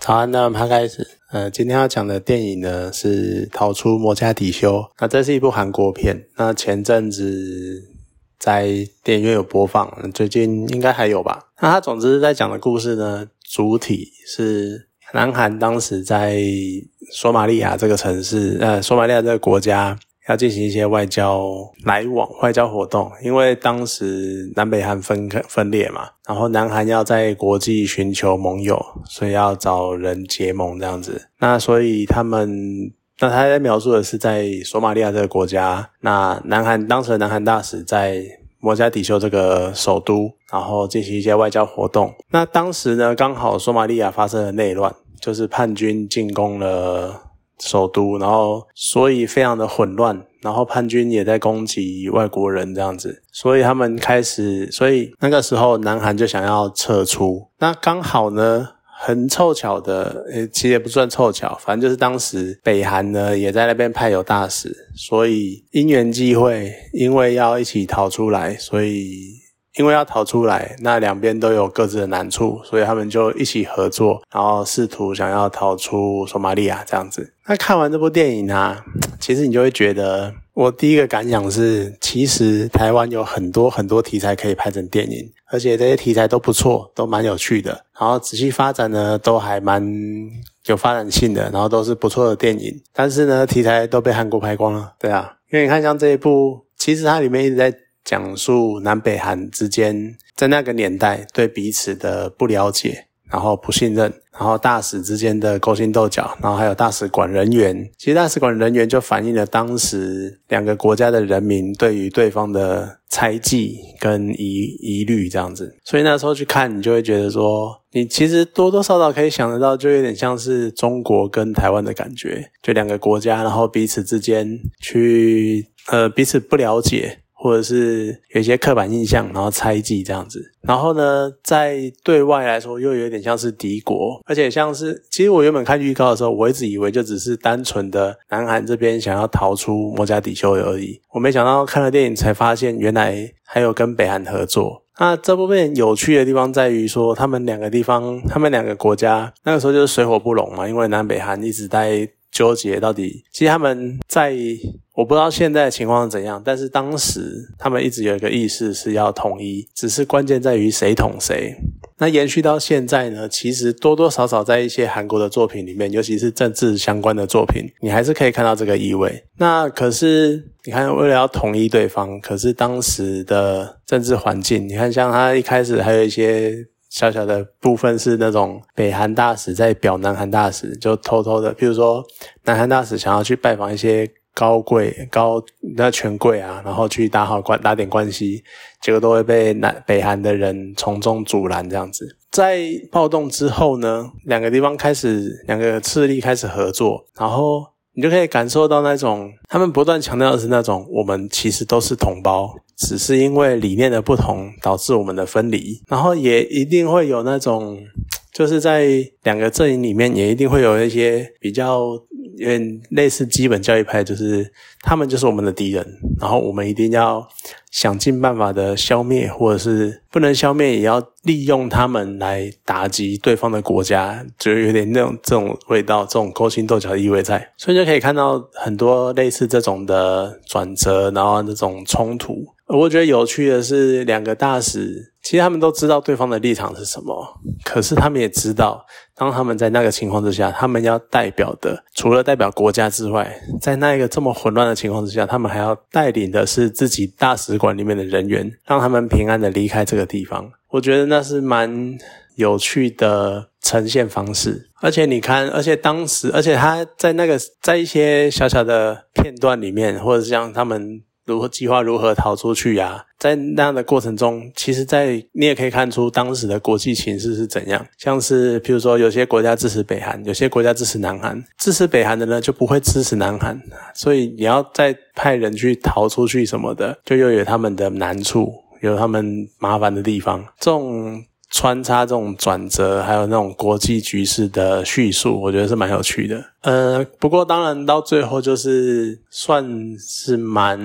好啊，那我们开始。呃，今天要讲的电影呢是《逃出摩加迪修》。那这是一部韩国片。那前阵子在电影院有播放，最近应该还有吧？那它总之在讲的故事呢，主体是南韩当时在索马利亚这个城市，呃，索马利亚这个国家。要进行一些外交来往、外交活动，因为当时南北韩分开分裂嘛，然后南韩要在国际寻求盟友，所以要找人结盟这样子。那所以他们，那他在描述的是在索马利亚这个国家，那南韩当时的南韩大使在摩加迪修这个首都，然后进行一些外交活动。那当时呢，刚好索马利亚发生了内乱，就是叛军进攻了。首都，然后所以非常的混乱，然后叛军也在攻击外国人这样子，所以他们开始，所以那个时候南韩就想要撤出，那刚好呢，很凑巧的，诶，其实也不算凑巧，反正就是当时北韩呢也在那边派有大使，所以因缘际会，因为要一起逃出来，所以。因为要逃出来，那两边都有各自的难处，所以他们就一起合作，然后试图想要逃出索马利亚这样子。那看完这部电影啊，其实你就会觉得，我第一个感想是，其实台湾有很多很多题材可以拍成电影，而且这些题材都不错，都蛮有趣的。然后仔细发展呢，都还蛮有发展性的，然后都是不错的电影。但是呢，题材都被韩国拍光了，对啊，因为你看像这一部，其实它里面一直在。讲述南北韩之间在那个年代对彼此的不了解，然后不信任，然后大使之间的勾心斗角，然后还有大使馆人员。其实大使馆人员就反映了当时两个国家的人民对于对方的猜忌跟疑疑虑这样子。所以那时候去看，你就会觉得说，你其实多多少少可以想得到，就有点像是中国跟台湾的感觉，就两个国家，然后彼此之间去呃彼此不了解。或者是有一些刻板印象，然后猜忌这样子，然后呢，在对外来说又有点像是敌国，而且像是，其实我原本看预告的时候，我一直以为就只是单纯的南韩这边想要逃出摩加迪修而已，我没想到看了电影才发现，原来还有跟北韩合作。那这部片有趣的地方在于说，他们两个地方，他们两个国家那个时候就是水火不容嘛，因为南北韩一直在。纠结到底，其实他们在我不知道现在的情况怎样，但是当时他们一直有一个意识是要统一，只是关键在于谁统谁。那延续到现在呢，其实多多少少在一些韩国的作品里面，尤其是政治相关的作品，你还是可以看到这个意味。那可是你看，为了要统一对方，可是当时的政治环境，你看像他一开始还有一些。小小的部分是那种北韩大使在表南韩大使，就偷偷的，譬如说南韩大使想要去拜访一些高贵高那权贵啊，然后去打好关打点关系，结果都会被南北韩的人从中阻拦这样子。在暴动之后呢，两个地方开始两个势力开始合作，然后你就可以感受到那种他们不断强调的是那种我们其实都是同胞。只是因为理念的不同导致我们的分离，然后也一定会有那种，就是在两个阵营里面也一定会有一些比较有点类似基本教育派，就是他们就是我们的敌人，然后我们一定要想尽办法的消灭，或者是不能消灭也要利用他们来打击对方的国家，就有点那种这种味道，这种勾心斗角的意味在，所以就可以看到很多类似这种的转折，然后那种冲突。我觉得有趣的是，两个大使其实他们都知道对方的立场是什么，可是他们也知道，当他们在那个情况之下，他们要代表的除了代表国家之外，在那一个这么混乱的情况之下，他们还要带领的是自己大使馆里面的人员，让他们平安的离开这个地方。我觉得那是蛮有趣的呈现方式，而且你看，而且当时，而且他在那个在一些小小的片段里面，或者是像他们。如何计划如何逃出去呀？在那样的过程中，其实，在你也可以看出当时的国际形势是怎样。像是，譬如说，有些国家支持北韩，有些国家支持南韩。支持北韩的呢，就不会支持南韩，所以你要再派人去逃出去什么的，就又有他们的难处，有他们麻烦的地方。这种穿插这种转折，还有那种国际局势的叙述，我觉得是蛮有趣的。呃，不过当然到最后就是算是蛮，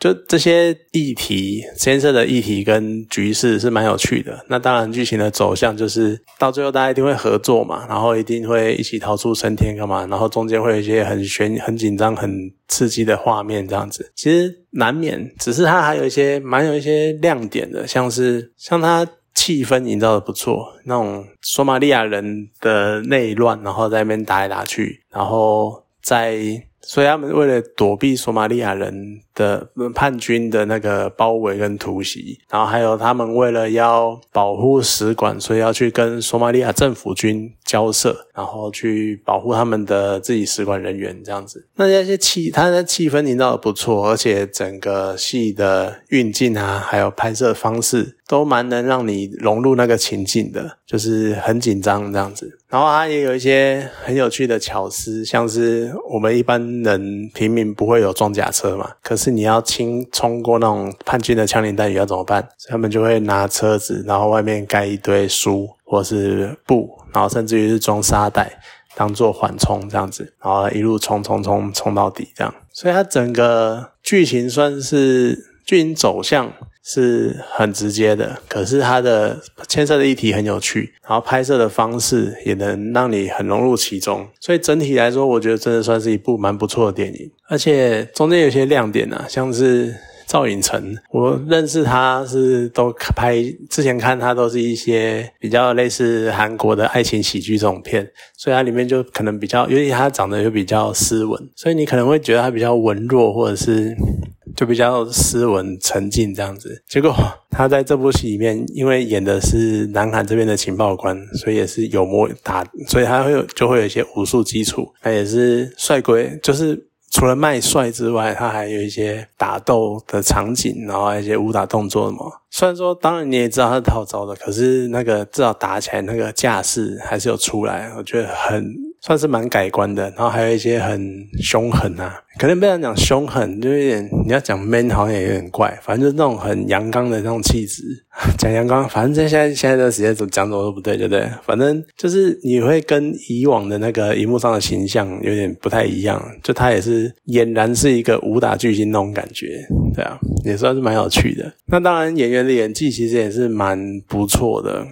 就这些议题牵涉的议题跟局势是蛮有趣的。那当然剧情的走向就是到最后大家一定会合作嘛，然后一定会一起逃出升天干嘛，然后中间会有一些很悬、很紧张、很刺激的画面这样子。其实难免，只是它还有一些蛮有一些亮点的，像是像它。气氛营造的不错，那种索马利亚人的内乱，然后在那边打来打去，然后在。所以他们为了躲避索马利亚人的叛军的那个包围跟突袭，然后还有他们为了要保护使馆，所以要去跟索马利亚政府军交涉，然后去保护他们的自己使馆人员这样子。那那些气，他的气氛营造的不错，而且整个戏的运镜啊，还有拍摄方式都蛮能让你融入那个情境的，就是很紧张这样子。然后它也有一些很有趣的巧思，像是我们一般。人平民不会有装甲车嘛？可是你要清冲过那种叛军的枪林弹雨要怎么办？他们就会拿车子，然后外面盖一堆书或是布，然后甚至于是装沙袋当做缓冲这样子，然后一路冲冲冲冲到底这样。所以它整个剧情算是剧情走向。是很直接的，可是它的牵涉的议题很有趣，然后拍摄的方式也能让你很融入其中，所以整体来说，我觉得真的算是一部蛮不错的电影。而且中间有些亮点啊，像是赵寅成，我认识他是都拍之前看他都是一些比较类似韩国的爱情喜剧这种片，所以他里面就可能比较，尤其他长得又比较斯文，所以你可能会觉得他比较文弱，或者是。就比较斯文沉静这样子，结果 他在这部戏里面，因为演的是南韩这边的情报官，所以也是有模打，所以他会有就会有一些武术基础，他也是帅鬼，就是除了卖帅之外，他还有一些打斗的场景，然后一些武打动作嘛。虽然说，当然你也知道他是套招的，可是那个至少打起来那个架势还是有出来，我觉得很。算是蛮改观的，然后还有一些很凶狠啊，可能不想讲凶狠，就有点你要讲 man 好像也有点怪，反正就是那种很阳刚的那种气质。讲阳刚，反正在现在现在的时间怎么讲怎么都不对，对不对？反正就是你会跟以往的那个荧幕上的形象有点不太一样，就他也是俨然是一个武打巨星那种感觉，对啊，也算是蛮有趣的。那当然演员的演技其实也是蛮不错的。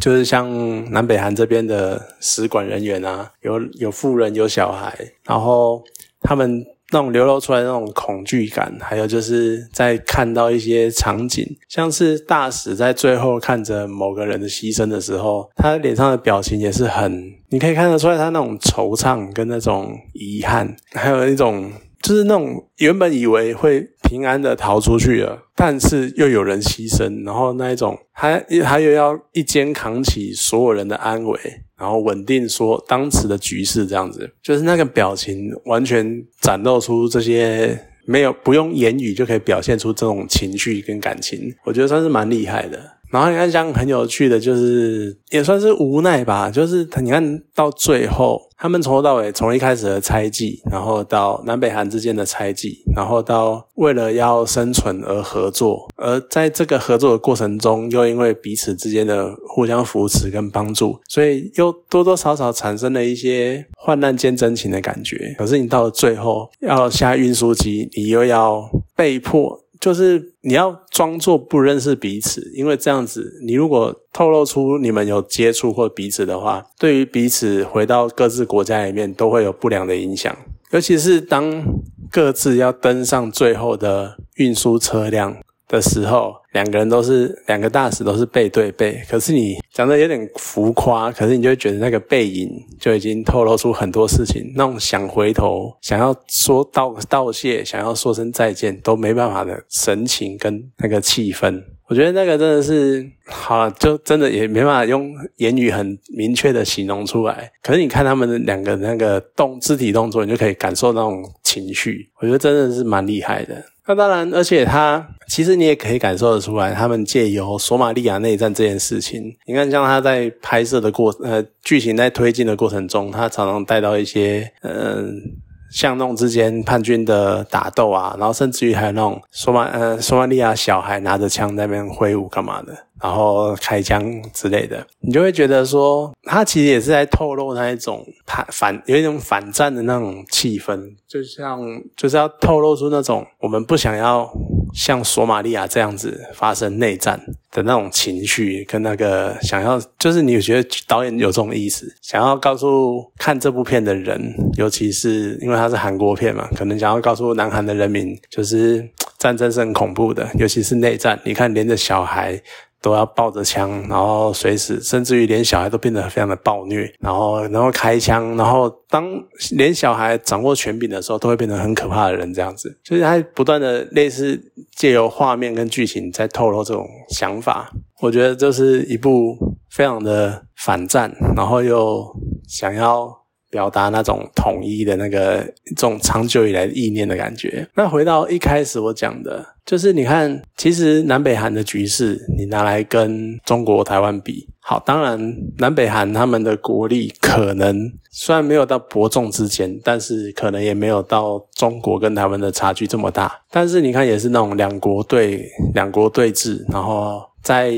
就是像南北韩这边的使馆人员啊，有有富人有小孩，然后他们那种流露出来那种恐惧感，还有就是在看到一些场景，像是大使在最后看着某个人的牺牲的时候，他脸上的表情也是很，你可以看得出来他那种惆怅跟那种遗憾，还有一种。就是那种原本以为会平安的逃出去了，但是又有人牺牲，然后那一种还还有要一肩扛起所有人的安危，然后稳定说当时的局势这样子，就是那个表情完全展露出这些没有不用言语就可以表现出这种情绪跟感情，我觉得算是蛮厉害的。然后你看，像很有趣的，就是也算是无奈吧。就是你看到最后，他们从头到尾，从一开始的猜忌，然后到南北韩之间的猜忌，然后到为了要生存而合作，而在这个合作的过程中，又因为彼此之间的互相扶持跟帮助，所以又多多少少产生了一些患难见真情的感觉。可是你到了最后要下运输机，你又要被迫。就是你要装作不认识彼此，因为这样子，你如果透露出你们有接触或彼此的话，对于彼此回到各自国家里面都会有不良的影响，尤其是当各自要登上最后的运输车辆。的时候，两个人都是两个大使都是背对背，可是你讲的有点浮夸，可是你就会觉得那个背影就已经透露出很多事情，那种想回头、想要说道道谢、想要说声再见都没办法的神情跟那个气氛，我觉得那个真的是好，就真的也没办法用言语很明确的形容出来。可是你看他们两个那个动肢体动作，你就可以感受那种情绪，我觉得真的是蛮厉害的。那当然，而且他其实你也可以感受得出来，他们借由索马利亚内战这件事情，你看像他在拍摄的过呃剧情在推进的过程中，他常常带到一些嗯巷弄之间叛军的打斗啊，然后甚至于还有那种索马呃索马利亚小孩拿着枪在那边挥舞干嘛的。然后开枪之类的，你就会觉得说，他其实也是在透露那一种反反有一种反战的那种气氛，就像就是要透露出那种我们不想要像索马利亚这样子发生内战的那种情绪，跟那个想要就是你觉得导演有这种意思，想要告诉看这部片的人，尤其是因为它是韩国片嘛，可能想要告诉南韩的人民，就是战争是很恐怖的，尤其是内战，你看连着小孩。都要抱着枪，然后随时，甚至于连小孩都变得非常的暴虐，然后，然后开枪，然后当连小孩掌握权柄的时候，都会变成很可怕的人，这样子，就是他不断的类似借由画面跟剧情在透露这种想法。我觉得这是一部非常的反战，然后又想要。表达那种统一的那个这种长久以来的意念的感觉。那回到一开始我讲的，就是你看，其实南北韩的局势，你拿来跟中国台湾比，好，当然南北韩他们的国力可能虽然没有到伯仲之间，但是可能也没有到中国跟台湾的差距这么大。但是你看，也是那种两国对两国对峙，然后在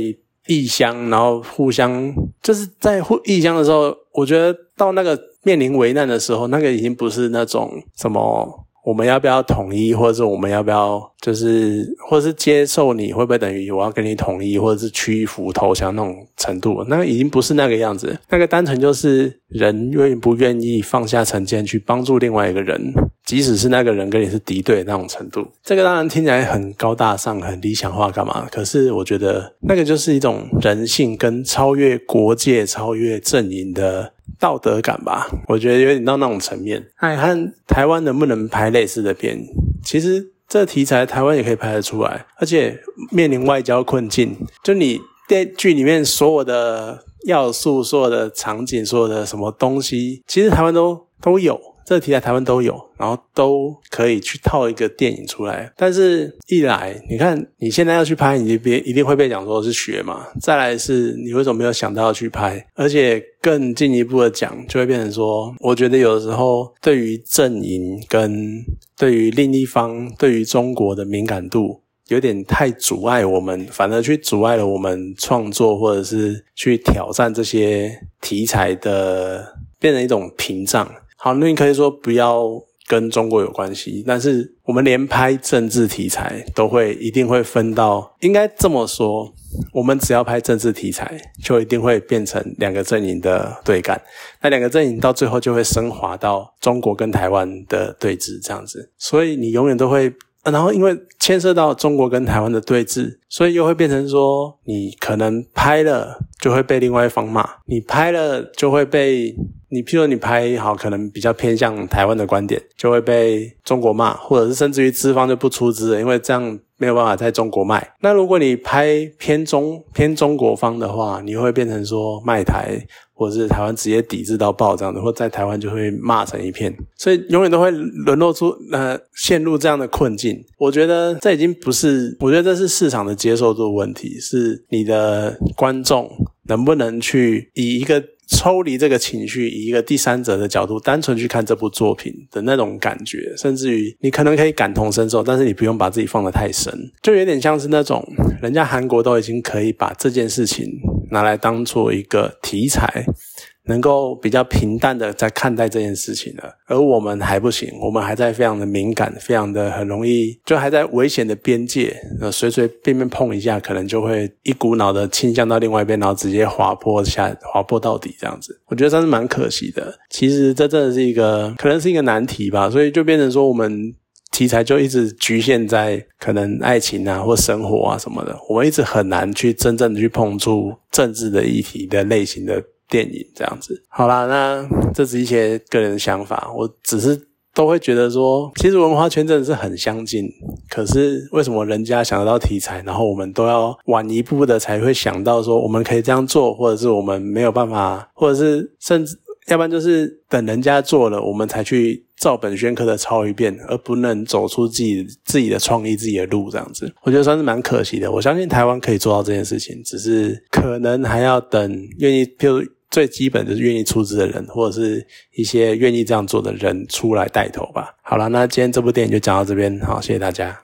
异乡，然后互相就是在互异乡的时候，我觉得到那个。面临危难的时候，那个已经不是那种什么我们要不要统一，或者是我们要不要就是，或者是接受你会不会等于我要跟你统一，或者是屈服投降那种程度，那个已经不是那个样子。那个单纯就是人愿不愿意放下成见去帮助另外一个人，即使是那个人跟你是敌对那种程度。这个当然听起来很高大上、很理想化，干嘛？可是我觉得那个就是一种人性跟超越国界、超越阵营的。道德感吧，我觉得有点到那种层面。哎看台湾能不能拍类似的片？其实这题材台湾也可以拍得出来，而且面临外交困境，就你电剧里面所有的要素、所有的场景、所有的什么东西，其实台湾都都有。这个题材台湾都有，然后都可以去套一个电影出来。但是，一来你看你现在要去拍，你就别一定会被讲说是学嘛。再来是你为什么没有想到要去拍？而且更进一步的讲，就会变成说，我觉得有的时候对于阵营跟对于另一方、对于中国的敏感度有点太阻碍我们，反而去阻碍了我们创作或者是去挑战这些题材的，变成一种屏障。好，那你可以说不要跟中国有关系，但是我们连拍政治题材都会一定会分到，应该这么说，我们只要拍政治题材，就一定会变成两个阵营的对干，那两个阵营到最后就会升华到中国跟台湾的对峙这样子，所以你永远都会。然后，因为牵涉到中国跟台湾的对峙，所以又会变成说，你可能拍了就会被另外一方骂，你拍了就会被你，譬如你拍好，可能比较偏向台湾的观点，就会被中国骂，或者是甚至于资方就不出资了，因为这样没有办法在中国卖。那如果你拍偏中偏中国方的话，你会变成说卖台。或者是台湾直接抵制到爆这样的，或在台湾就会骂成一片，所以永远都会沦落出呃陷入这样的困境。我觉得这已经不是，我觉得这是市场的接受度问题，是你的观众能不能去以一个抽离这个情绪，以一个第三者的角度单纯去看这部作品的那种感觉，甚至于你可能可以感同身受，但是你不用把自己放得太深，就有点像是那种人家韩国都已经可以把这件事情。拿来当做一个题材，能够比较平淡的在看待这件事情了，而我们还不行，我们还在非常的敏感，非常的很容易，就还在危险的边界，呃，随随便便碰一下，可能就会一股脑的倾向到另外一边，然后直接滑坡下，滑坡到底这样子，我觉得真是蛮可惜的。其实这真的是一个，可能是一个难题吧，所以就变成说我们。题材就一直局限在可能爱情啊或生活啊什么的，我们一直很难去真正的去碰触政治的议题的类型的电影这样子。好啦，那这是一些个人的想法，我只是都会觉得说，其实文化圈真的是很相近，可是为什么人家想得到题材，然后我们都要晚一步的才会想到说我们可以这样做，或者是我们没有办法，或者是甚至。要不然就是等人家做了，我们才去照本宣科的抄一遍，而不能走出自己自己的创意、自己的路这样子，我觉得算是蛮可惜的。我相信台湾可以做到这件事情，只是可能还要等愿意，譬如最基本就是愿意出资的人，或者是一些愿意这样做的人出来带头吧。好了，那今天这部电影就讲到这边，好，谢谢大家。